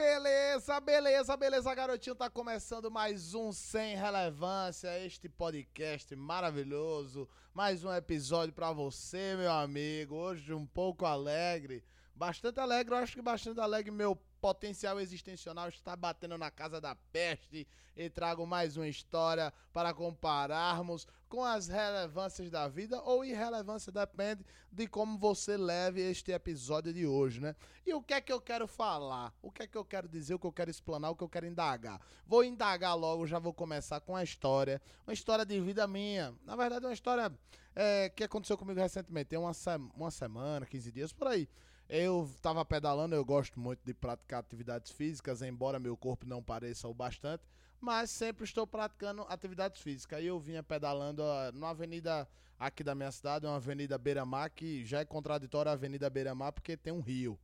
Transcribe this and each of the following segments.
beleza, beleza, beleza, garotinho. Tá começando mais um Sem Relevância, este podcast maravilhoso. Mais um episódio pra você, meu amigo. Hoje um pouco alegre. Bastante alegre, eu acho que bastante alegre, meu potencial existencial está batendo na casa da peste e trago mais uma história para compararmos com as relevâncias da vida ou irrelevância, depende de como você leve este episódio de hoje, né? E o que é que eu quero falar? O que é que eu quero dizer? O que eu quero explanar? O que eu quero indagar? Vou indagar logo, já vou começar com a história, uma história de vida minha. Na verdade, uma história é, que aconteceu comigo recentemente, tem uma, se uma semana, 15 dias por aí. Eu estava pedalando, eu gosto muito de praticar atividades físicas, embora meu corpo não pareça o bastante, mas sempre estou praticando atividades físicas. Aí eu vinha pedalando uh, numa avenida aqui da minha cidade, uma avenida Beira-Mar, que já é contraditória a avenida Beira-Mar porque tem um rio,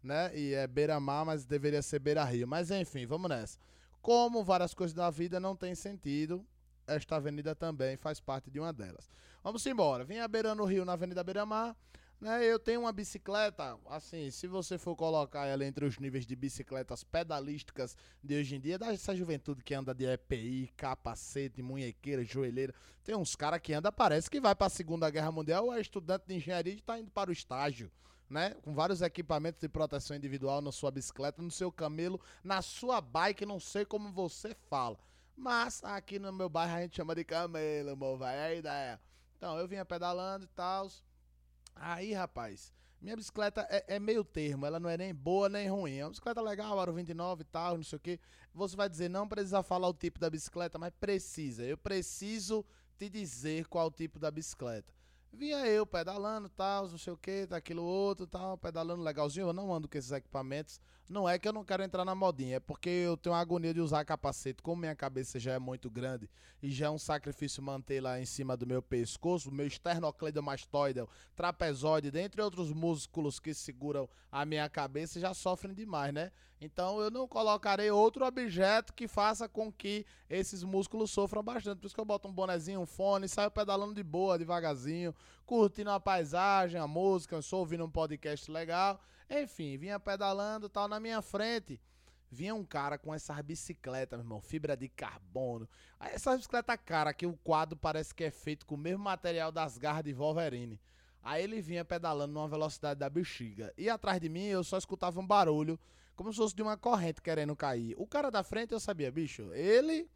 né? E é Beira-Mar, mas deveria ser Beira-Rio. Mas enfim, vamos nessa. Como várias coisas da vida não tem sentido, esta avenida também faz parte de uma delas. Vamos embora. Vinha beirando o rio na Avenida Beira-Mar. Né, eu tenho uma bicicleta, assim, se você for colocar ela entre os níveis de bicicletas pedalísticas de hoje em dia, dessa juventude que anda de EPI, capacete, munhequeira, joelheira, tem uns caras que anda, parece que vai para a Segunda Guerra Mundial, ou é estudante de engenharia e está indo para o estágio. Né? Com vários equipamentos de proteção individual na sua bicicleta, no seu camelo, na sua bike, não sei como você fala. Mas aqui no meu bairro a gente chama de camelo, meu vai. É a ideia. Então, eu vinha pedalando e tal. Aí, rapaz, minha bicicleta é, é, meio termo, ela não é nem boa nem ruim. É uma bicicleta legal, aro 29 e tal, não sei o que. Você vai dizer, não precisa falar o tipo da bicicleta, mas precisa. Eu preciso te dizer qual o tipo da bicicleta. Vinha eu pedalando, tal, não sei o que, daquilo outro, tal, pedalando legalzinho. Eu não ando com esses equipamentos. Não é que eu não quero entrar na modinha, é porque eu tenho agonia de usar capacete. Como minha cabeça já é muito grande e já é um sacrifício manter lá em cima do meu pescoço, meu esternocleidomastoide, trapezóide, dentre outros músculos que seguram a minha cabeça, já sofrem demais, né? Então eu não colocarei outro objeto que faça com que esses músculos sofram bastante. Por isso que eu boto um bonezinho, um fone, saio pedalando de boa, devagarzinho, curtindo a paisagem, a música, sou ouvindo um podcast legal. Enfim, vinha pedalando tal na minha frente. Vinha um cara com essas bicicletas, meu irmão, fibra de carbono. Essa bicicleta cara que o quadro parece que é feito com o mesmo material das garras de Wolverine. Aí ele vinha pedalando numa velocidade da bexiga. E atrás de mim eu só escutava um barulho, como se fosse de uma corrente querendo cair. O cara da frente eu sabia, bicho, ele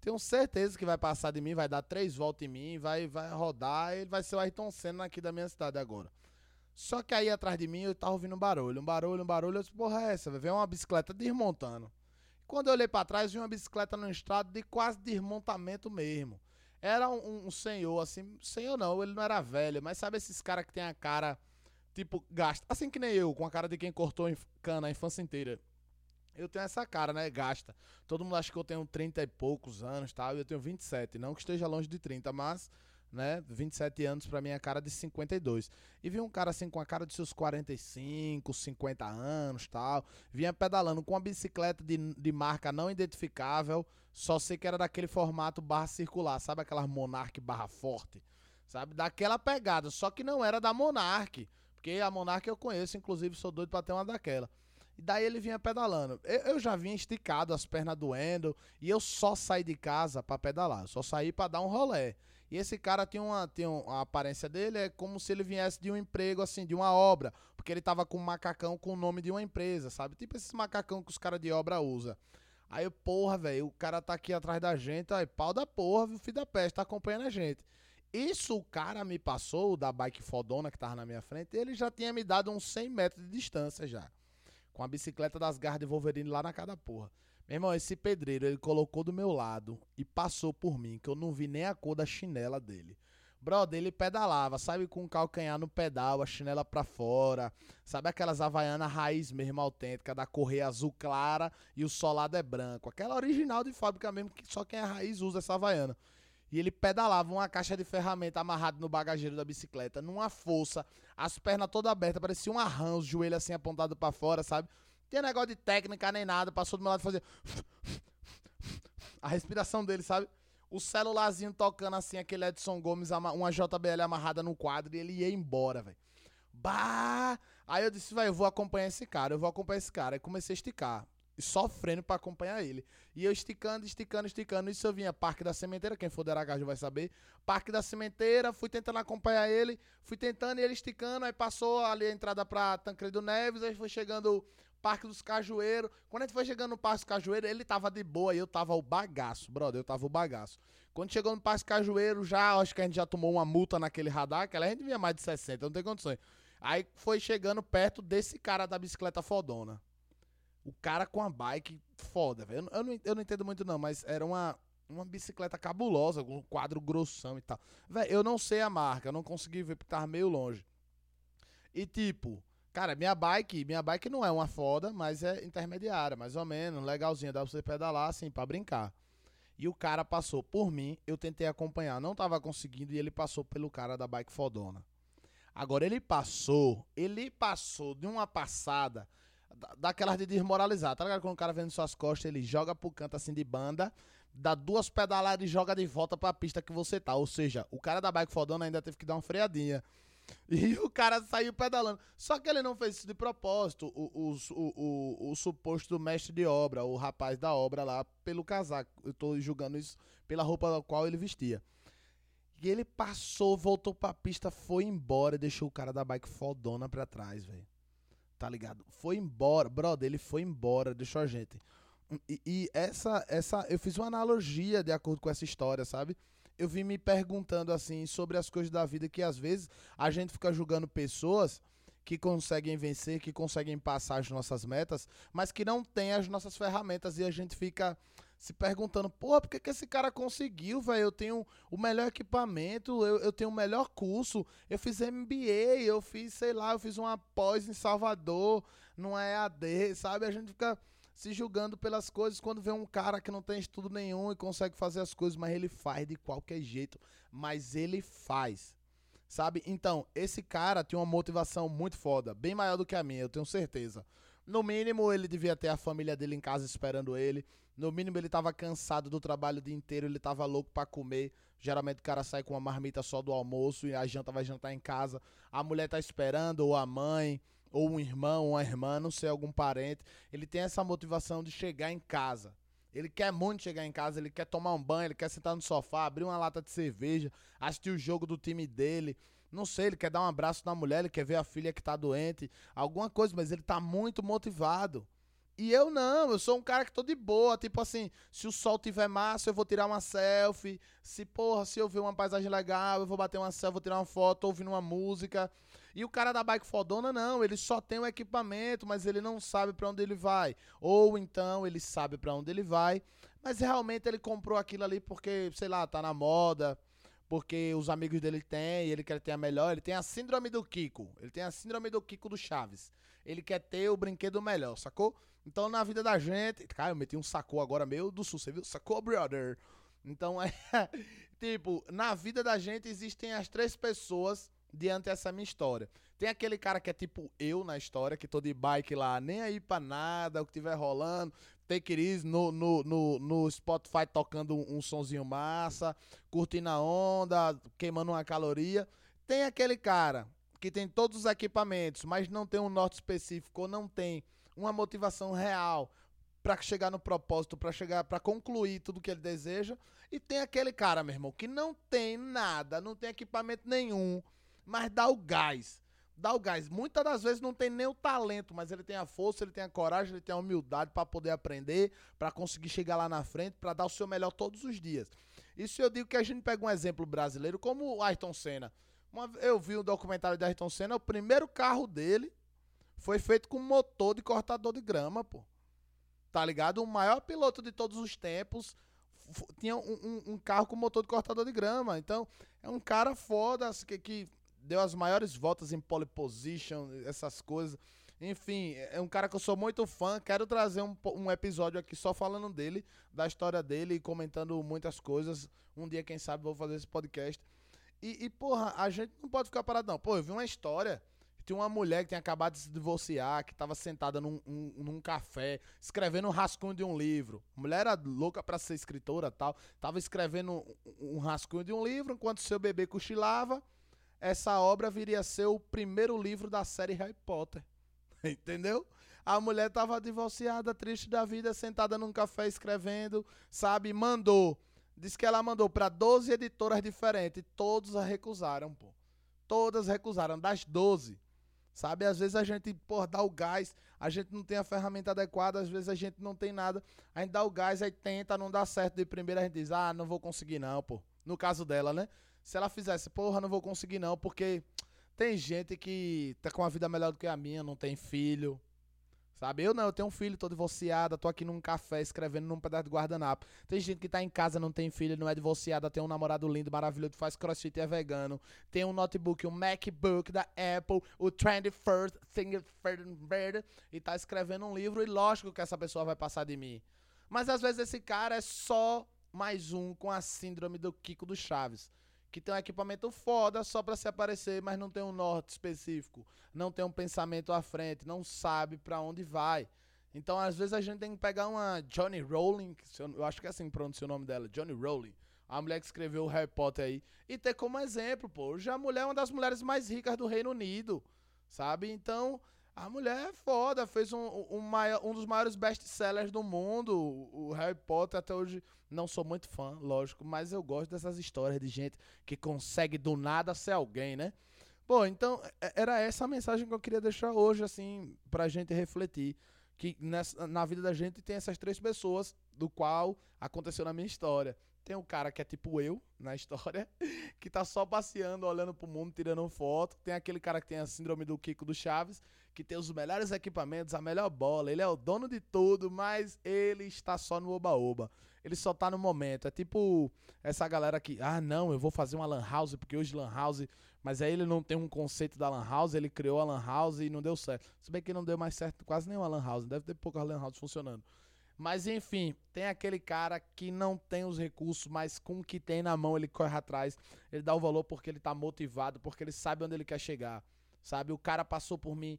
tenho certeza que vai passar de mim, vai dar três voltas em mim, vai, vai rodar, ele vai ser o Ayrton Senna aqui da minha cidade agora. Só que aí atrás de mim eu tava ouvindo um barulho, um barulho, um barulho. Eu disse, porra, é essa? Ver uma bicicleta desmontando. Quando eu olhei para trás, vi uma bicicleta no estado de quase desmontamento mesmo. Era um, um, senhor, assim, senhor não, ele não era velho, mas sabe esses caras que tem a cara, tipo, gasta. Assim que nem eu, com a cara de quem cortou cana a infância inteira. Eu tenho essa cara, né? Gasta. Todo mundo acha que eu tenho 30 e poucos anos, tal, tá? eu tenho 27. Não que esteja longe de 30, mas né? 27 anos para mim é cara de 52. E vi um cara assim com a cara de seus 45, 50 anos, tal, vinha pedalando com uma bicicleta de, de marca não identificável, só sei que era daquele formato barra circular, sabe aquela Monarch barra forte, sabe? Daquela pegada, só que não era da Monarch, porque a Monarch eu conheço, inclusive sou doido para ter uma daquela. E daí ele vinha pedalando. Eu, eu, já vinha esticado, as pernas doendo, e eu só saí de casa para pedalar, só saí para dar um rolé. E esse cara tinha uma, tinha uma aparência dele é como se ele viesse de um emprego, assim, de uma obra. Porque ele tava com um macacão com o nome de uma empresa, sabe? Tipo esses macacão que os caras de obra usam. Aí porra, velho, o cara tá aqui atrás da gente, aí, pau da porra, viu, filho da peste, tá acompanhando a gente. Isso o cara me passou, da bike fodona que tava na minha frente, ele já tinha me dado uns 100 metros de distância já. Com a bicicleta das garras de Wolverine lá na cada porra. Meu irmão, esse pedreiro, ele colocou do meu lado e passou por mim, que eu não vi nem a cor da chinela dele. Brother, ele pedalava, sabe, com o calcanhar no pedal, a chinela pra fora. Sabe aquelas havaianas raiz mesmo, autêntica, da correia azul clara e o solado é branco. Aquela original de fábrica mesmo, que só quem é raiz usa essa havaiana. E ele pedalava uma caixa de ferramenta amarrada no bagageiro da bicicleta, numa força, as pernas todas abertas, parecia um arranjo, os joelhos assim apontados para fora, sabe? Tinha negócio de técnica nem nada, passou do meu lado e fazia. A respiração dele, sabe? O celularzinho tocando assim, aquele Edson Gomes, uma JBL amarrada no quadro e ele ia embora, velho. Bah! Aí eu disse, vai, eu vou acompanhar esse cara, eu vou acompanhar esse cara. Aí comecei a esticar. Sofrendo para acompanhar ele. E eu esticando, esticando, esticando. Isso eu vinha Parque da Sementeira, quem for de Aracaju vai saber. Parque da Sementeira, fui tentando acompanhar ele, fui tentando e ele esticando, aí passou ali a entrada pra Tancredo Neves, aí foi chegando Parque dos Cajueiros. Quando a gente foi chegando no Parque dos Cajueiros, ele tava de boa e eu tava o bagaço, brother, eu tava o bagaço. Quando chegou no Parque dos Cajueiros, já, acho que a gente já tomou uma multa naquele radar, que a gente vinha mais de 60, não tem condições. Aí foi chegando perto desse cara da bicicleta fodona. O cara com a bike foda, velho. Eu, eu, não, eu não entendo muito não, mas era uma, uma bicicleta cabulosa, com um quadro grossão e tal. Velho, eu não sei a marca, eu não consegui ver porque tava meio longe. E tipo, cara, minha bike, minha bike não é uma foda, mas é intermediária, mais ou menos, legalzinha, dá pra você pedalar assim, pra brincar. E o cara passou por mim, eu tentei acompanhar, não tava conseguindo, e ele passou pelo cara da bike fodona. Agora ele passou, ele passou de uma passada daquelas de desmoralizar, tá ligado? Quando o cara vem suas costas, ele joga pro canto assim de banda, dá duas pedaladas e joga de volta pra pista que você tá. Ou seja, o cara da bike fodona ainda teve que dar uma freadinha. E o cara saiu pedalando. Só que ele não fez isso de propósito. O, o, o, o, o suposto mestre de obra, o rapaz da obra lá, pelo casaco. Eu tô julgando isso pela roupa da qual ele vestia. E ele passou, voltou pra pista, foi embora e deixou o cara da bike fodona pra trás, velho. Tá ligado? Foi embora, brother, ele foi embora, deixou a gente. E, e, essa, essa, eu fiz uma analogia de acordo com essa história, sabe? Eu vim me perguntando assim sobre as coisas da vida que às vezes a gente fica julgando pessoas que conseguem vencer, que conseguem passar as nossas metas, mas que não têm as nossas ferramentas e a gente fica se perguntando, pô, por que, que esse cara conseguiu, velho? Eu tenho o melhor equipamento, eu, eu tenho o melhor curso, eu fiz MBA, eu fiz, sei lá, eu fiz uma pós em Salvador, não é AD, sabe? A gente fica se julgando pelas coisas quando vê um cara que não tem estudo nenhum e consegue fazer as coisas, mas ele faz de qualquer jeito, mas ele faz. Sabe? Então, esse cara tem uma motivação muito foda, bem maior do que a minha, eu tenho certeza. No mínimo, ele devia ter a família dele em casa esperando ele. No mínimo, ele tava cansado do trabalho o dia inteiro, ele tava louco para comer. Geralmente o cara sai com uma marmita só do almoço e a janta vai jantar em casa. A mulher tá esperando, ou a mãe, ou um irmão, ou uma irmã, não sei, algum parente. Ele tem essa motivação de chegar em casa. Ele quer muito chegar em casa, ele quer tomar um banho, ele quer sentar no sofá, abrir uma lata de cerveja, assistir o jogo do time dele. Não sei, ele quer dar um abraço na mulher, ele quer ver a filha que tá doente, alguma coisa, mas ele tá muito motivado. E eu não, eu sou um cara que tô de boa. Tipo assim, se o sol tiver massa, eu vou tirar uma selfie. Se, porra, se eu ver uma paisagem legal, eu vou bater uma selfie, vou tirar uma foto, ouvindo uma música. E o cara da bike fodona, não, ele só tem o equipamento, mas ele não sabe para onde ele vai. Ou então ele sabe para onde ele vai, mas realmente ele comprou aquilo ali porque, sei lá, tá na moda, porque os amigos dele têm, e ele quer ter a melhor. Ele tem a síndrome do Kiko. Ele tem a síndrome do Kiko do Chaves. Ele quer ter o brinquedo melhor, sacou? Então, na vida da gente. Cara, eu meti um sacou agora meu do sul, você viu? Sacou, brother? Então, é. tipo, na vida da gente existem as três pessoas diante dessa minha história. Tem aquele cara que é tipo eu na história, que tô de bike lá, nem aí pra nada, o que tiver rolando. Take it easy, no, no, no, no Spotify tocando um, um sonzinho massa, curtindo a onda, queimando uma caloria. Tem aquele cara que tem todos os equipamentos, mas não tem um norte específico ou não tem uma motivação real para chegar no propósito, para chegar, para concluir tudo que ele deseja. E tem aquele cara, meu irmão, que não tem nada, não tem equipamento nenhum, mas dá o gás. Dá o gás. Muitas das vezes não tem nem o talento, mas ele tem a força, ele tem a coragem, ele tem a humildade para poder aprender, para conseguir chegar lá na frente, para dar o seu melhor todos os dias. Isso eu digo que a gente pega um exemplo brasileiro como o Ayrton Senna. Uma, eu vi um documentário de Ayrton Senna, o primeiro carro dele foi feito com motor de cortador de grama, pô. Tá ligado? O maior piloto de todos os tempos tinha um, um, um, carro com motor de cortador de grama. Então, é um cara foda assim, que, que deu as maiores voltas em pole position, essas coisas. Enfim, é um cara que eu sou muito fã. Quero trazer um, um episódio aqui só falando dele, da história dele e comentando muitas coisas. Um dia, quem sabe, vou fazer esse podcast. E, e, porra, a gente não pode ficar parado, não. Pô, eu vi uma história tinha uma mulher que tinha acabado de se divorciar, que estava sentada num, um, num café, escrevendo um rascunho de um livro. A mulher era louca para ser escritora tal. Tava escrevendo um, um rascunho de um livro, enquanto seu bebê cochilava. Essa obra viria a ser o primeiro livro da série Harry Potter. Entendeu? A mulher tava divorciada, triste da vida, sentada num café escrevendo, sabe? Mandou. Diz que ela mandou para 12 editoras diferentes. Todos recusaram, pô. Todas recusaram, das 12. Sabe? Às vezes a gente, pô, dá o gás, a gente não tem a ferramenta adequada, às vezes a gente não tem nada. A gente dá o gás, aí tenta, não dá certo de primeira, a gente diz, ah, não vou conseguir não, pô. No caso dela, né? Se ela fizesse, porra, não vou conseguir não, porque tem gente que tá com uma vida melhor do que a minha, não tem filho. Sabe? Eu não, eu tenho um filho, tô divorciada, tô aqui num café escrevendo num pedaço de guardanapo. Tem gente que tá em casa, não tem filho, não é divorciada, tem um namorado lindo, maravilhoso, faz crossfit e é vegano. Tem um notebook, um MacBook da Apple, o Trendy First Thing e tá escrevendo um livro e lógico que essa pessoa vai passar de mim. Mas às vezes esse cara é só mais um com a síndrome do Kiko do Chaves que tem um equipamento foda só para se aparecer, mas não tem um norte específico, não tem um pensamento à frente, não sabe para onde vai. Então, às vezes a gente tem que pegar uma Johnny Rowling, eu acho que é assim pronuncia o nome dela, Johnny Rowling, a mulher que escreveu o Harry Potter aí, e ter como exemplo, pô, hoje a mulher é uma das mulheres mais ricas do Reino Unido, sabe? Então, a mulher é foda, fez um, um, um dos maiores best-sellers do mundo. O Harry Potter até hoje não sou muito fã, lógico, mas eu gosto dessas histórias de gente que consegue do nada ser alguém, né? Pô, então é, era essa a mensagem que eu queria deixar hoje, assim, pra gente refletir. Que nessa, na vida da gente tem essas três pessoas, do qual aconteceu na minha história. Tem um cara que é tipo eu na história, que tá só passeando, olhando pro mundo, tirando foto. Tem aquele cara que tem a síndrome do Kiko do Chaves, que tem os melhores equipamentos, a melhor bola. Ele é o dono de tudo, mas ele está só no oba-oba. Ele só tá no momento. É tipo essa galera que, ah, não, eu vou fazer uma lan house, porque hoje lan house. Mas aí ele não tem um conceito da lan house, ele criou a lan house e não deu certo. Se bem que não deu mais certo quase nenhuma lan house, deve ter poucas lan house funcionando. Mas enfim, tem aquele cara que não tem os recursos, mas com o que tem na mão ele corre atrás. Ele dá o valor porque ele tá motivado, porque ele sabe onde ele quer chegar. Sabe? O cara passou por mim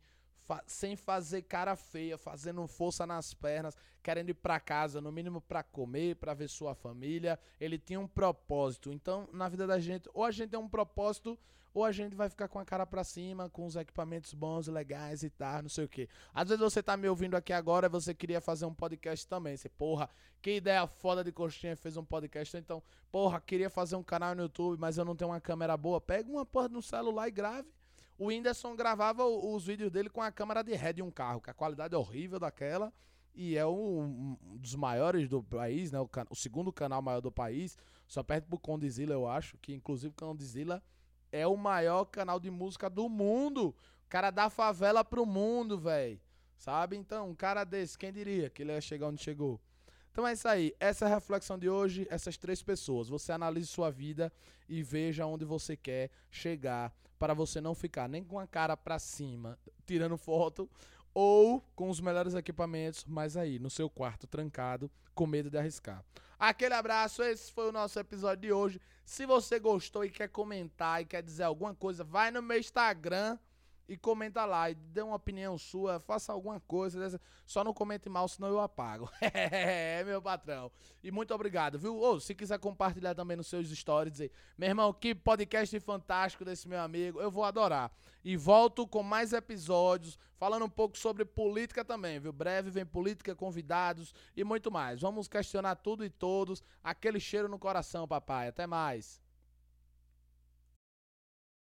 fa sem fazer cara feia, fazendo força nas pernas, querendo ir para casa, no mínimo para comer, para ver sua família. Ele tinha um propósito. Então, na vida da gente, ou a gente tem um propósito ou a gente vai ficar com a cara para cima, com os equipamentos bons, legais e tal, não sei o que. Às vezes você tá me ouvindo aqui agora você queria fazer um podcast também. Você, porra, que ideia foda de coxinha fez um podcast. Então, porra, queria fazer um canal no YouTube, mas eu não tenho uma câmera boa. Pega uma porra no celular e grave. O Whindersson gravava os vídeos dele com a câmera de ré de um carro, que a qualidade é horrível daquela. E é um, um dos maiores do país, né? O, o, segundo canal maior do país. Só perto pro Condizila, eu acho. Que inclusive o Condizila é o maior canal de música do mundo. O cara da favela pro mundo, velho. Sabe? Então, um cara desse, quem diria que ele ia chegar onde chegou? Então é isso aí. Essa é a reflexão de hoje. Essas três pessoas. Você analise sua vida e veja onde você quer chegar. Para você não ficar nem com a cara pra cima, tirando foto, ou com os melhores equipamentos, mas aí, no seu quarto trancado, com medo de arriscar. Aquele abraço, esse foi o nosso episódio de hoje. Se você gostou e quer comentar e quer dizer alguma coisa, vai no meu Instagram e comenta lá e dê uma opinião sua, faça alguma coisa, só não comente mal, senão eu apago. é, meu patrão. E muito obrigado, viu? Ou se quiser compartilhar também nos seus stories, dizer, meu irmão, que podcast fantástico desse meu amigo, eu vou adorar. E volto com mais episódios, falando um pouco sobre política também, viu? Breve vem política, convidados e muito mais. Vamos questionar tudo e todos, aquele cheiro no coração, papai. Até mais.